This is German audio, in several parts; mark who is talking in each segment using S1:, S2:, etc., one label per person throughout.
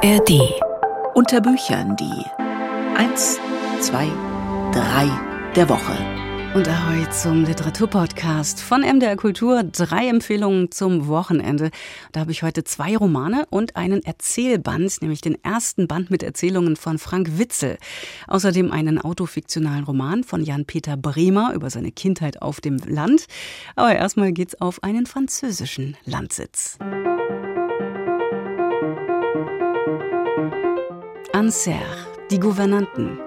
S1: ARD. Unter Büchern die 1, 2, 3 der Woche.
S2: Und ahoi zum Literaturpodcast von MDR Kultur. Drei Empfehlungen zum Wochenende. Da habe ich heute zwei Romane und einen Erzählband, nämlich den ersten Band mit Erzählungen von Frank Witzel. Außerdem einen autofiktionalen Roman von Jan-Peter Bremer über seine Kindheit auf dem Land. Aber erstmal geht's auf einen französischen Landsitz. Anser, die Gouvernanten.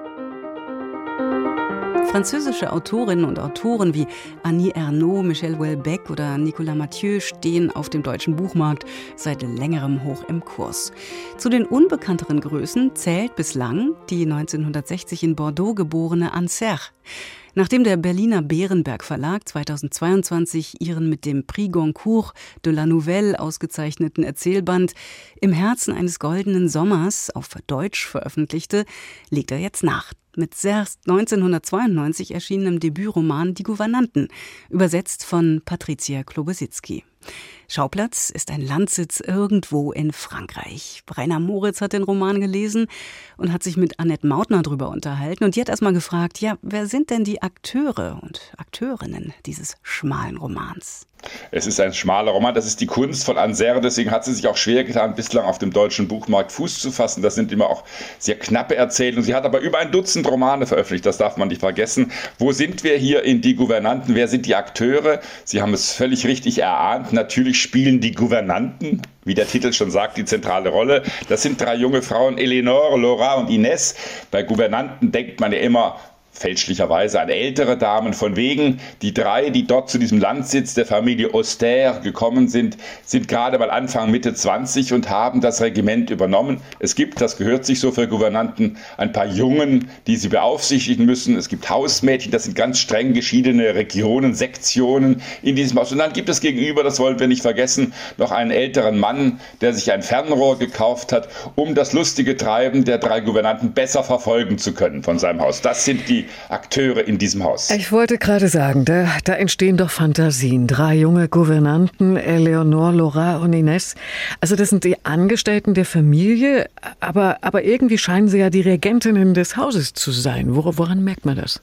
S2: Französische Autorinnen und Autoren wie Annie Ernaux, Michel Houellebecq oder Nicolas Mathieu stehen auf dem deutschen Buchmarkt seit längerem hoch im Kurs. Zu den unbekannteren Größen zählt bislang die 1960 in Bordeaux geborene Anser. Nachdem der Berliner Bärenberg Verlag 2022 ihren mit dem Prix Goncourt de la Nouvelle ausgezeichneten Erzählband Im Herzen eines goldenen Sommers auf Deutsch veröffentlichte, legt er jetzt nach. Mit Sers 1992 erschienenem Debütroman Die Gouvernanten, übersetzt von Patricia Klobesitzky. Schauplatz ist ein Landsitz irgendwo in Frankreich. Rainer Moritz hat den Roman gelesen und hat sich mit Annette Mautner darüber unterhalten. Und die hat erstmal gefragt, ja, wer sind denn die Akteure und Akteurinnen dieses schmalen Romans?
S3: Es ist ein schmaler Roman, das ist die Kunst von Anser, deswegen hat sie sich auch schwer getan, bislang auf dem deutschen Buchmarkt Fuß zu fassen. Das sind immer auch sehr knappe Erzählungen. Sie hat aber über ein Dutzend Romane veröffentlicht, das darf man nicht vergessen. Wo sind wir hier in Die Gouvernanten? Wer sind die Akteure? Sie haben es völlig richtig erahnt. Natürlich spielen die Gouvernanten, wie der Titel schon sagt, die zentrale Rolle. Das sind drei junge Frauen, Eleonore, Laura und Ines. Bei Gouvernanten denkt man ja immer fälschlicherweise an ältere Damen. Von wegen, die drei, die dort zu diesem Landsitz der Familie Auster gekommen sind, sind gerade mal Anfang, Mitte 20 und haben das Regiment übernommen. Es gibt, das gehört sich so für Gouvernanten, ein paar Jungen, die sie beaufsichtigen müssen. Es gibt Hausmädchen, das sind ganz streng geschiedene Regionen, Sektionen in diesem Haus. Und dann gibt es gegenüber, das wollen wir nicht vergessen, noch einen älteren Mann, der sich ein Fernrohr gekauft hat, um das lustige Treiben der drei Gouvernanten besser verfolgen zu können von seinem Haus. Das sind die Akteure in diesem Haus.
S4: Ich wollte gerade sagen, da, da entstehen doch Fantasien. Drei junge Gouvernanten, Eleonore, Laura und Ines. Also das sind die Angestellten der Familie, aber, aber irgendwie scheinen sie ja die Regentinnen des Hauses zu sein. Woran merkt man das?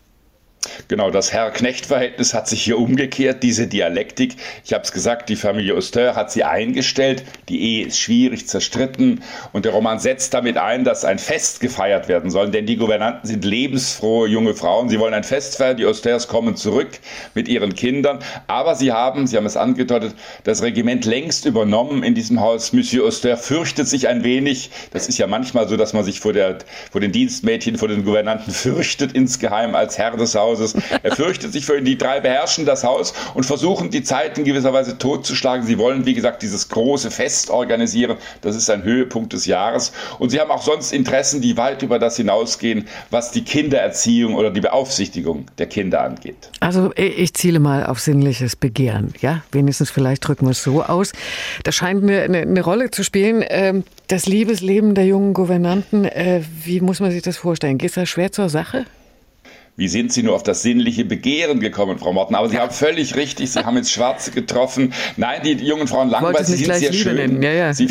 S3: Genau, das Herr-Knecht-Verhältnis hat sich hier umgekehrt, diese Dialektik. Ich habe es gesagt, die Familie Auster hat sie eingestellt. Die Ehe ist schwierig, zerstritten. Und der Roman setzt damit ein, dass ein Fest gefeiert werden soll. Denn die Gouvernanten sind lebensfrohe junge Frauen. Sie wollen ein Fest feiern. Die Austers kommen zurück mit ihren Kindern. Aber sie haben, Sie haben es angedeutet, das Regiment längst übernommen in diesem Haus. Monsieur Auster fürchtet sich ein wenig. Das ist ja manchmal so, dass man sich vor, der, vor den Dienstmädchen, vor den Gouvernanten fürchtet insgeheim als Herr des Hauses. Hauses. Er fürchtet sich für ihn. Die drei beherrschen das Haus und versuchen die Zeit in gewisser Weise totzuschlagen. Sie wollen, wie gesagt, dieses große Fest organisieren. Das ist ein Höhepunkt des Jahres. Und sie haben auch sonst Interessen, die weit über das hinausgehen, was die Kindererziehung oder die Beaufsichtigung der Kinder angeht.
S4: Also ich ziele mal auf sinnliches Begehren. Ja, wenigstens vielleicht drücken wir es so aus. Das scheint eine, eine, eine Rolle zu spielen. Ähm, das Liebesleben der jungen Gouvernanten, äh, wie muss man sich das vorstellen? Geht das schwer zur Sache?
S3: Wie sind Sie nur auf das sinnliche Begehren gekommen, Frau Morten? Aber Sie haben völlig richtig, Sie haben jetzt Schwarze getroffen. Nein, die jungen Frauen langweilig, sie sind sehr schön. Ja, ja. Sie,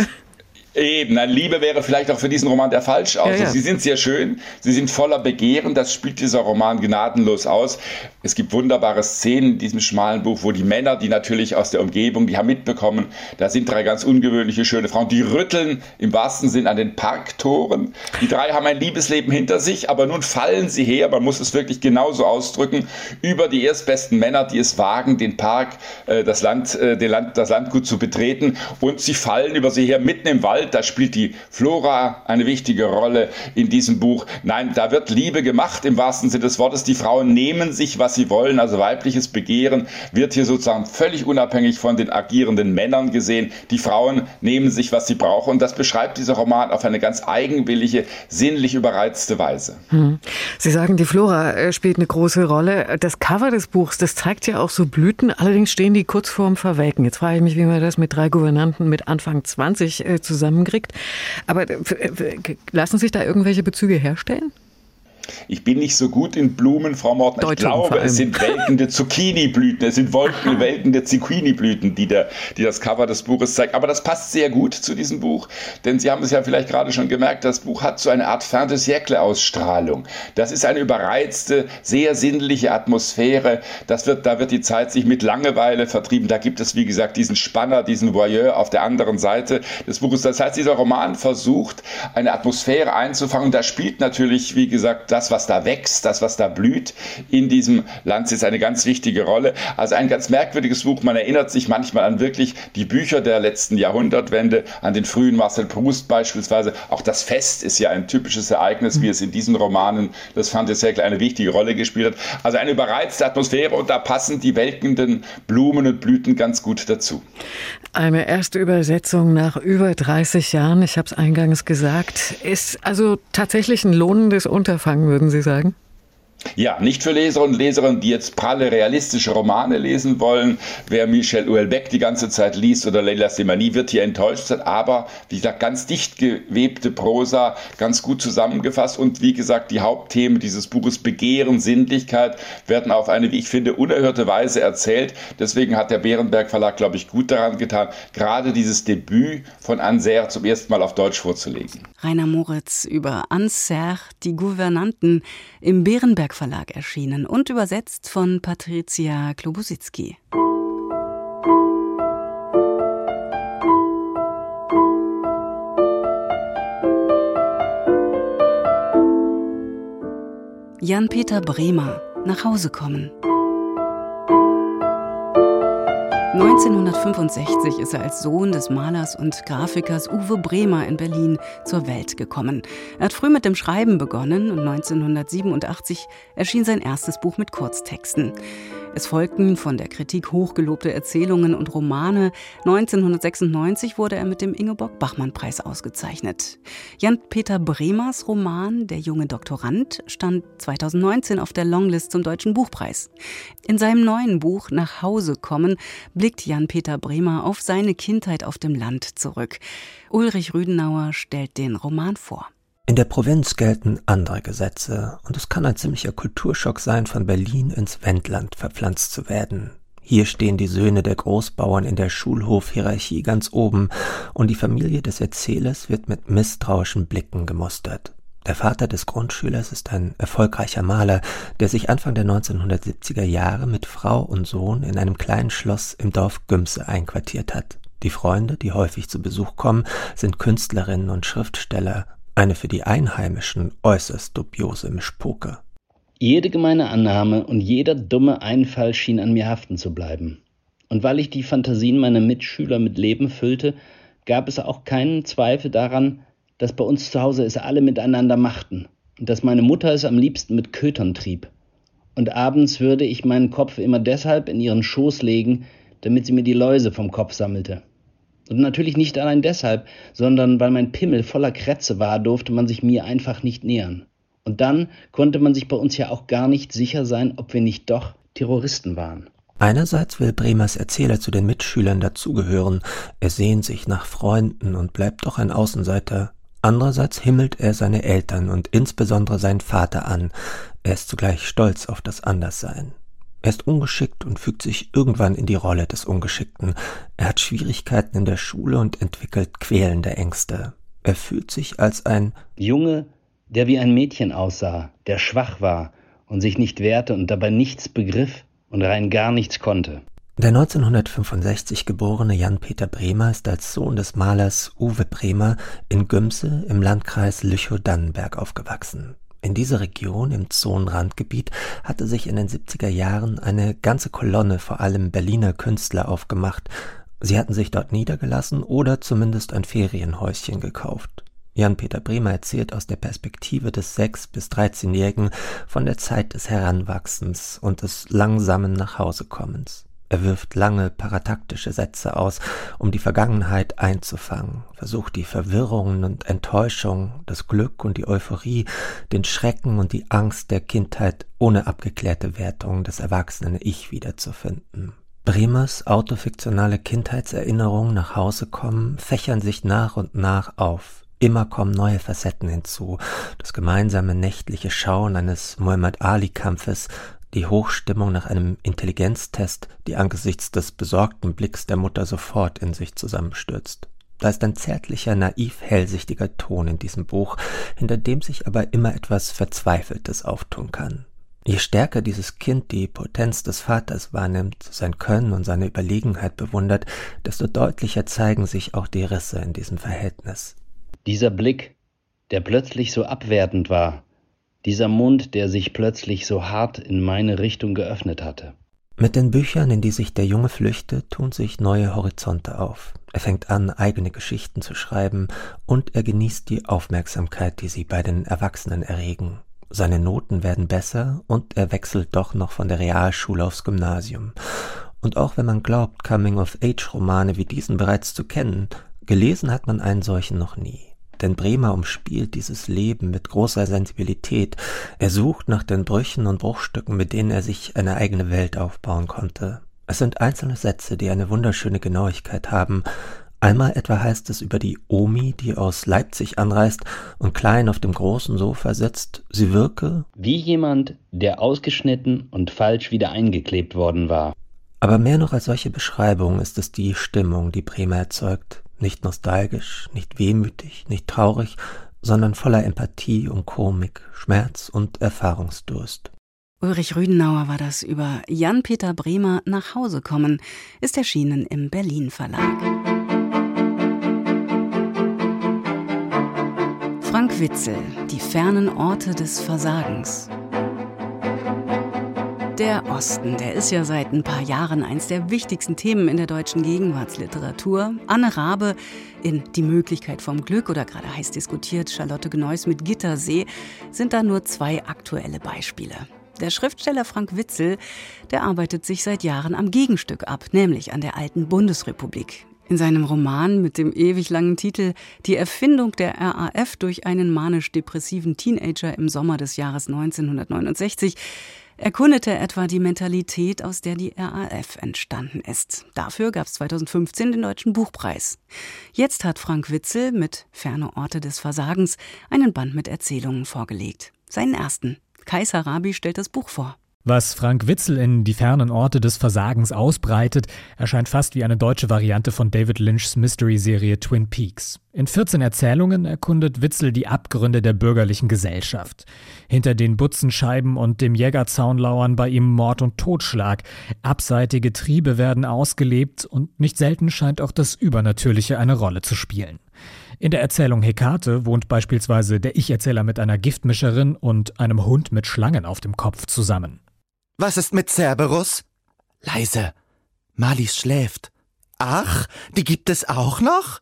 S3: Eben, nein, Liebe wäre vielleicht auch für diesen Roman der falsch aus. Ja, ja. Sie sind sehr schön, sie sind voller Begehren, das spielt dieser Roman gnadenlos aus. Es gibt wunderbare Szenen in diesem schmalen Buch, wo die Männer, die natürlich aus der Umgebung, die haben mitbekommen, da sind drei ganz ungewöhnliche, schöne Frauen, die rütteln im wahrsten Sinn an den Parktoren. Die drei haben ein Liebesleben hinter sich, aber nun fallen sie her, man muss es wirklich genauso ausdrücken, über die erstbesten Männer, die es wagen, den Park, äh, das, Land, äh, den Land, das Landgut zu betreten und sie fallen über sie her mitten im Wald, da spielt die Flora eine wichtige Rolle in diesem Buch. Nein, da wird Liebe gemacht im wahrsten Sinne des Wortes. Die Frauen nehmen sich, was sie wollen, also weibliches Begehren wird hier sozusagen völlig unabhängig von den agierenden Männern gesehen. Die Frauen nehmen sich, was sie brauchen und das beschreibt dieser Roman auf eine ganz eigenwillige, sinnlich überreizte Weise. Hm.
S4: Sie sagen, die Flora äh, spielt eine große Rolle. Das Cover des Buchs, das zeigt ja auch so Blüten, allerdings stehen die kurz vorm Verwelken. Jetzt frage ich mich, wie man das mit drei Gouvernanten mit Anfang 20 äh, zusammen zusammenkriegt. Aber äh, lassen sich da irgendwelche Bezüge herstellen?
S3: Ich bin nicht so gut in Blumen, Frau Morten. Ich glaube, es sind welkende Zucchini-Blüten, es sind wolken, welkende Zucchini-Blüten, die, die das Cover des Buches zeigt. Aber das passt sehr gut zu diesem Buch, denn Sie haben es ja vielleicht gerade schon gemerkt, das Buch hat so eine Art Fin de siècle-Ausstrahlung. Das ist eine überreizte, sehr sinnliche Atmosphäre. Das wird, da wird die Zeit sich mit Langeweile vertrieben. Da gibt es, wie gesagt, diesen Spanner, diesen Voyeur auf der anderen Seite des Buches. Das heißt, dieser Roman versucht, eine Atmosphäre einzufangen. Da spielt natürlich, wie gesagt, das, was da wächst, das, was da blüht in diesem Land, ist eine ganz wichtige Rolle. Also ein ganz merkwürdiges Buch. Man erinnert sich manchmal an wirklich die Bücher der letzten Jahrhundertwende, an den frühen Marcel Proust beispielsweise. Auch das Fest ist ja ein typisches Ereignis, wie es in diesen Romanen des Fantasiecle eine wichtige Rolle gespielt hat. Also eine überreizte Atmosphäre und da passen die welkenden Blumen und Blüten ganz gut dazu.
S4: Eine erste Übersetzung nach über 30 Jahren, ich habe es eingangs gesagt, ist also tatsächlich ein lohnendes Unterfangen, würden Sie sagen?
S3: Ja, nicht für Leser und Leserinnen, die jetzt pralle realistische Romane lesen wollen. Wer Michel Houellebecq die ganze Zeit liest oder Leila Semani wird hier enttäuscht sein. Aber, wie gesagt, ganz dicht gewebte Prosa, ganz gut zusammengefasst. Und wie gesagt, die Hauptthemen dieses Buches Begehren, Sinnlichkeit werden auf eine, wie ich finde, unerhörte Weise erzählt. Deswegen hat der Bärenberg Verlag, glaube ich, gut daran getan, gerade dieses Debüt von Anser zum ersten Mal auf Deutsch vorzulegen.
S2: Rainer Moritz über Anser, die Gouvernanten im Bärenberg Verlag erschienen und übersetzt von Patricia Klobusitzki. Jan-Peter Bremer nach Hause kommen. 1965 ist er als Sohn des Malers und Grafikers Uwe Bremer in Berlin zur Welt gekommen. Er hat früh mit dem Schreiben begonnen und 1987 erschien sein erstes Buch mit Kurztexten. Es folgten von der Kritik hochgelobte Erzählungen und Romane. 1996 wurde er mit dem Ingeborg-Bachmann-Preis ausgezeichnet. Jan-Peter Bremers Roman Der junge Doktorand stand 2019 auf der Longlist zum Deutschen Buchpreis. In seinem neuen Buch Nach Hause kommen blickt Jan-Peter Bremer auf seine Kindheit auf dem Land zurück. Ulrich Rüdenauer stellt den Roman vor.
S5: In der Provinz gelten andere Gesetze, und es kann ein ziemlicher Kulturschock sein, von Berlin ins Wendland verpflanzt zu werden. Hier stehen die Söhne der Großbauern in der Schulhofhierarchie ganz oben, und die Familie des Erzählers wird mit misstrauischen Blicken gemustert. Der Vater des Grundschülers ist ein erfolgreicher Maler, der sich Anfang der 1970er Jahre mit Frau und Sohn in einem kleinen Schloss im Dorf Gümse einquartiert hat. Die Freunde, die häufig zu Besuch kommen, sind Künstlerinnen und Schriftsteller eine für die Einheimischen äußerst dubiose Mischpoke.
S6: Jede gemeine Annahme und jeder dumme Einfall schien an mir haften zu bleiben. Und weil ich die Fantasien meiner Mitschüler mit Leben füllte, gab es auch keinen Zweifel daran, dass bei uns zu Hause es alle miteinander machten und dass meine Mutter es am liebsten mit Kötern trieb. Und abends würde ich meinen Kopf immer deshalb in ihren Schoß legen, damit sie mir die Läuse vom Kopf sammelte. Und natürlich nicht allein deshalb, sondern weil mein Pimmel voller Krätze war, durfte man sich mir einfach nicht nähern. Und dann konnte man sich bei uns ja auch gar nicht sicher sein, ob wir nicht doch Terroristen waren.
S5: Einerseits will Bremers Erzähler zu den Mitschülern dazugehören, er sehnt sich nach Freunden und bleibt doch ein Außenseiter. Andererseits himmelt er seine Eltern und insbesondere seinen Vater an, er ist zugleich stolz auf das Anderssein. Er ist ungeschickt und fügt sich irgendwann in die Rolle des Ungeschickten. Er hat Schwierigkeiten in der Schule und entwickelt quälende Ängste. Er fühlt sich als ein
S6: Junge, der wie ein Mädchen aussah, der schwach war und sich nicht wehrte und dabei nichts begriff und rein gar nichts konnte.
S5: Der 1965 geborene Jan-Peter Bremer ist als Sohn des Malers Uwe Bremer in Gümse im Landkreis Lüchow-Dannenberg aufgewachsen. In dieser Region, im Zonenrandgebiet, hatte sich in den 70er Jahren eine ganze Kolonne vor allem Berliner Künstler aufgemacht. Sie hatten sich dort niedergelassen oder zumindest ein Ferienhäuschen gekauft. Jan-Peter Bremer erzählt aus der Perspektive des 6- bis 13-Jährigen von der Zeit des Heranwachsens und des langsamen Nachhausekommens. Er wirft lange parataktische Sätze aus, um die Vergangenheit einzufangen, versucht die Verwirrungen und Enttäuschung, das Glück und die Euphorie, den Schrecken und die Angst der Kindheit ohne abgeklärte Wertung des erwachsenen Ich wiederzufinden. Bremers autofiktionale Kindheitserinnerungen nach Hause kommen, fächern sich nach und nach auf. Immer kommen neue Facetten hinzu. Das gemeinsame nächtliche Schauen eines Muhammad Ali-Kampfes, die Hochstimmung nach einem Intelligenztest, die angesichts des besorgten Blicks der Mutter sofort in sich zusammenstürzt. Da ist ein zärtlicher, naiv hellsichtiger Ton in diesem Buch, hinter dem sich aber immer etwas Verzweifeltes auftun kann. Je stärker dieses Kind die Potenz des Vaters wahrnimmt, sein Können und seine Überlegenheit bewundert, desto deutlicher zeigen sich auch die Risse in diesem Verhältnis.
S6: Dieser Blick, der plötzlich so abwertend war, dieser Mund, der sich plötzlich so hart in meine Richtung geöffnet hatte.
S5: Mit den Büchern, in die sich der Junge flüchtet, tun sich neue Horizonte auf. Er fängt an, eigene Geschichten zu schreiben, und er genießt die Aufmerksamkeit, die sie bei den Erwachsenen erregen. Seine Noten werden besser, und er wechselt doch noch von der Realschule aufs Gymnasium. Und auch wenn man glaubt, Coming-of-Age-Romane wie diesen bereits zu kennen, gelesen hat man einen solchen noch nie. Denn Bremer umspielt dieses Leben mit großer Sensibilität. Er sucht nach den Brüchen und Bruchstücken, mit denen er sich eine eigene Welt aufbauen konnte. Es sind einzelne Sätze, die eine wunderschöne Genauigkeit haben. Einmal etwa heißt es über die Omi, die aus Leipzig anreist und klein auf dem großen Sofa sitzt, sie wirke
S6: wie jemand, der ausgeschnitten und falsch wieder eingeklebt worden war.
S5: Aber mehr noch als solche Beschreibung ist es die Stimmung, die Bremer erzeugt. Nicht nostalgisch, nicht wehmütig, nicht traurig, sondern voller Empathie und Komik, Schmerz und Erfahrungsdurst.
S2: Ulrich Rüdenauer war das über Jan-Peter Bremer nach Hause kommen, ist erschienen im Berlin Verlag. Frank Witzel, Die fernen Orte des Versagens. Der Osten, der ist ja seit ein paar Jahren eins der wichtigsten Themen in der deutschen Gegenwartsliteratur. Anne Rabe in Die Möglichkeit vom Glück oder gerade heiß diskutiert Charlotte Gneuss mit Gittersee sind da nur zwei aktuelle Beispiele. Der Schriftsteller Frank Witzel, der arbeitet sich seit Jahren am Gegenstück ab, nämlich an der alten Bundesrepublik. In seinem Roman mit dem ewig langen Titel Die Erfindung der RAF durch einen manisch-depressiven Teenager im Sommer des Jahres 1969 erkundete etwa die Mentalität, aus der die RAF entstanden ist. Dafür gab es 2015 den Deutschen Buchpreis. Jetzt hat Frank Witzel mit Ferne Orte des Versagens einen Band mit Erzählungen vorgelegt. Seinen ersten. Kaiser Rabi stellt das Buch vor.
S7: Was Frank Witzel in die fernen Orte des Versagens ausbreitet, erscheint fast wie eine deutsche Variante von David Lynchs Mystery-Serie Twin Peaks. In 14 Erzählungen erkundet Witzel die Abgründe der bürgerlichen Gesellschaft. Hinter den Butzenscheiben und dem Jägerzaun lauern bei ihm Mord und Totschlag. Abseitige Triebe werden ausgelebt und nicht selten scheint auch das Übernatürliche eine Rolle zu spielen. In der Erzählung Hekate wohnt beispielsweise der Ich-Erzähler mit einer Giftmischerin und einem Hund mit Schlangen auf dem Kopf zusammen.
S8: Was ist mit Cerberus? Leise. Malis schläft. Ach, die gibt es auch noch?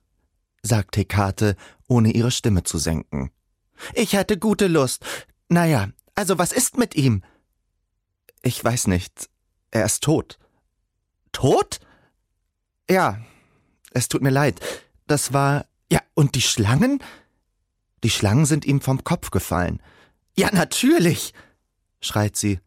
S8: sagt Hekate, ohne ihre Stimme zu senken. Ich hätte gute Lust. Naja, also was ist mit ihm? Ich weiß nicht. Er ist tot. Tot? Ja, es tut mir leid. Das war. Ja, und die Schlangen? Die Schlangen sind ihm vom Kopf gefallen. Ja, natürlich, schreit sie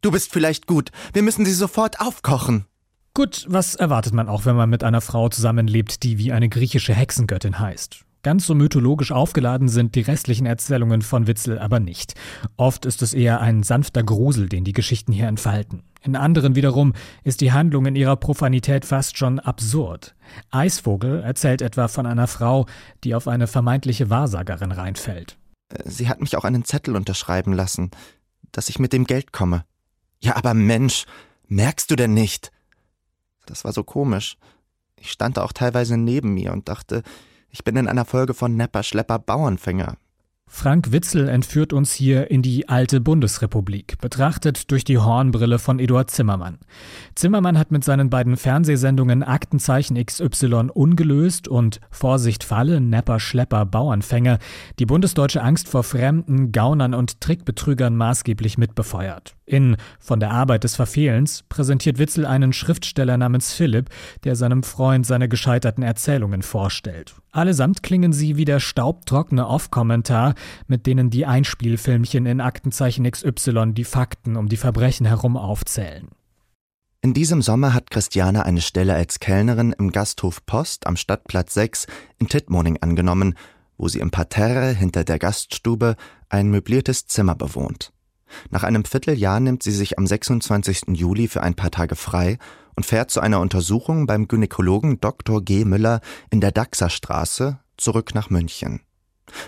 S8: Du bist vielleicht gut. Wir müssen sie sofort aufkochen.
S7: Gut, was erwartet man auch, wenn man mit einer Frau zusammenlebt, die wie eine griechische Hexengöttin heißt? Ganz so mythologisch aufgeladen sind die restlichen Erzählungen von Witzel aber nicht. Oft ist es eher ein sanfter Grusel, den die Geschichten hier entfalten. In anderen wiederum ist die Handlung in ihrer Profanität fast schon absurd. Eisvogel erzählt etwa von einer Frau, die auf eine vermeintliche Wahrsagerin reinfällt.
S8: Sie hat mich auch einen Zettel unterschreiben lassen, dass ich mit dem Geld komme. Ja, aber Mensch, merkst du denn nicht? Das war so komisch. Ich stand auch teilweise neben mir und dachte, ich bin in einer Folge von Nepper Schlepper Bauernfänger.
S7: Frank Witzel entführt uns hier in die alte Bundesrepublik, betrachtet durch die Hornbrille von Eduard Zimmermann. Zimmermann hat mit seinen beiden Fernsehsendungen Aktenzeichen XY ungelöst und Vorsicht Falle, Nepper, Schlepper, Bauernfänger die bundesdeutsche Angst vor Fremden, Gaunern und Trickbetrügern maßgeblich mitbefeuert. In Von der Arbeit des Verfehlens präsentiert Witzel einen Schriftsteller namens Philipp, der seinem Freund seine gescheiterten Erzählungen vorstellt. Allesamt klingen sie wie der staubtrockene Off-Kommentar, mit denen die Einspielfilmchen in Aktenzeichen XY die Fakten um die Verbrechen herum aufzählen.
S8: In diesem Sommer hat Christiane eine Stelle als Kellnerin im Gasthof Post am Stadtplatz 6 in Tittmoning angenommen, wo sie im Parterre hinter der Gaststube ein möbliertes Zimmer bewohnt. Nach einem Vierteljahr nimmt sie sich am 26. Juli für ein paar Tage frei und fährt zu einer Untersuchung beim Gynäkologen Dr. G. Müller in der Daxerstraße zurück nach München.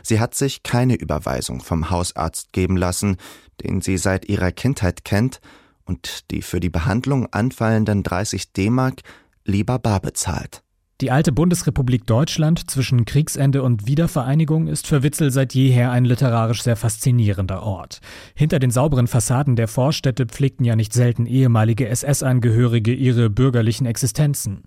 S8: Sie hat sich keine Überweisung vom Hausarzt geben lassen, den sie seit ihrer Kindheit kennt und die für die Behandlung anfallenden 30 D-Mark lieber bar bezahlt.
S7: Die alte Bundesrepublik Deutschland zwischen Kriegsende und Wiedervereinigung ist für Witzel seit jeher ein literarisch sehr faszinierender Ort. Hinter den sauberen Fassaden der Vorstädte pflegten ja nicht selten ehemalige SS-Angehörige ihre bürgerlichen Existenzen.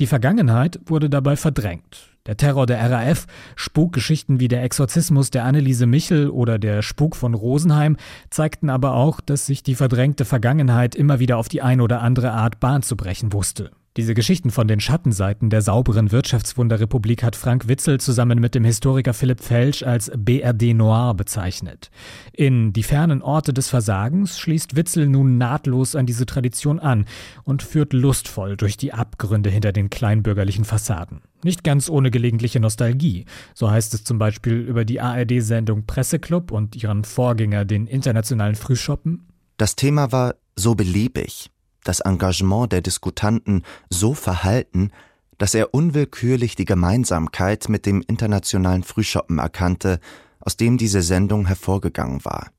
S7: Die Vergangenheit wurde dabei verdrängt. Der Terror der RAF, Spukgeschichten wie der Exorzismus der Anneliese Michel oder der Spuk von Rosenheim zeigten aber auch, dass sich die verdrängte Vergangenheit immer wieder auf die ein oder andere Art Bahn zu brechen wusste. Diese Geschichten von den Schattenseiten der sauberen Wirtschaftswunderrepublik hat Frank Witzel zusammen mit dem Historiker Philipp Felsch als BRD Noir bezeichnet. In Die fernen Orte des Versagens schließt Witzel nun nahtlos an diese Tradition an und führt lustvoll durch die Abgründe hinter den kleinbürgerlichen Fassaden. Nicht ganz ohne gelegentliche Nostalgie. So heißt es zum Beispiel über die ARD-Sendung Presseclub und ihren Vorgänger, den internationalen Frühschoppen.
S8: Das Thema war so beliebig das Engagement der Diskutanten so verhalten, dass er unwillkürlich die Gemeinsamkeit mit dem internationalen Frühschoppen erkannte, aus dem diese Sendung hervorgegangen war,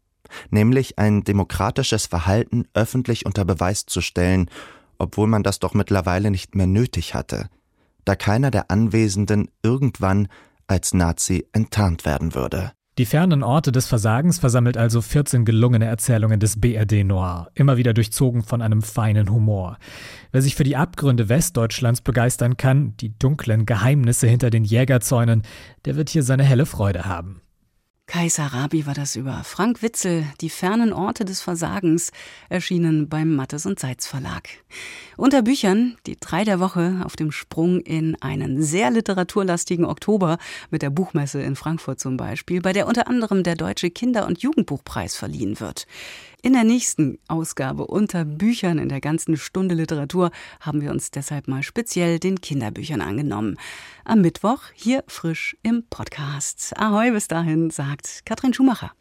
S8: nämlich ein demokratisches Verhalten öffentlich unter Beweis zu stellen, obwohl man das doch mittlerweile nicht mehr nötig hatte, da keiner der Anwesenden irgendwann als Nazi enttarnt werden würde.
S7: Die fernen Orte des Versagens versammelt also 14 gelungene Erzählungen des BRD Noir, immer wieder durchzogen von einem feinen Humor. Wer sich für die Abgründe Westdeutschlands begeistern kann, die dunklen Geheimnisse hinter den Jägerzäunen, der wird hier seine helle Freude haben.
S2: Kaiser Rabi war das über Frank Witzel, Die fernen Orte des Versagens, erschienen beim Mattes und Seitz Verlag. Unter Büchern die drei der Woche auf dem Sprung in einen sehr literaturlastigen Oktober mit der Buchmesse in Frankfurt zum Beispiel, bei der unter anderem der Deutsche Kinder- und Jugendbuchpreis verliehen wird. In der nächsten Ausgabe unter Büchern in der ganzen Stunde Literatur haben wir uns deshalb mal speziell den Kinderbüchern angenommen. Am Mittwoch hier frisch im Podcast. Ahoi, bis dahin, sagt Katrin Schumacher.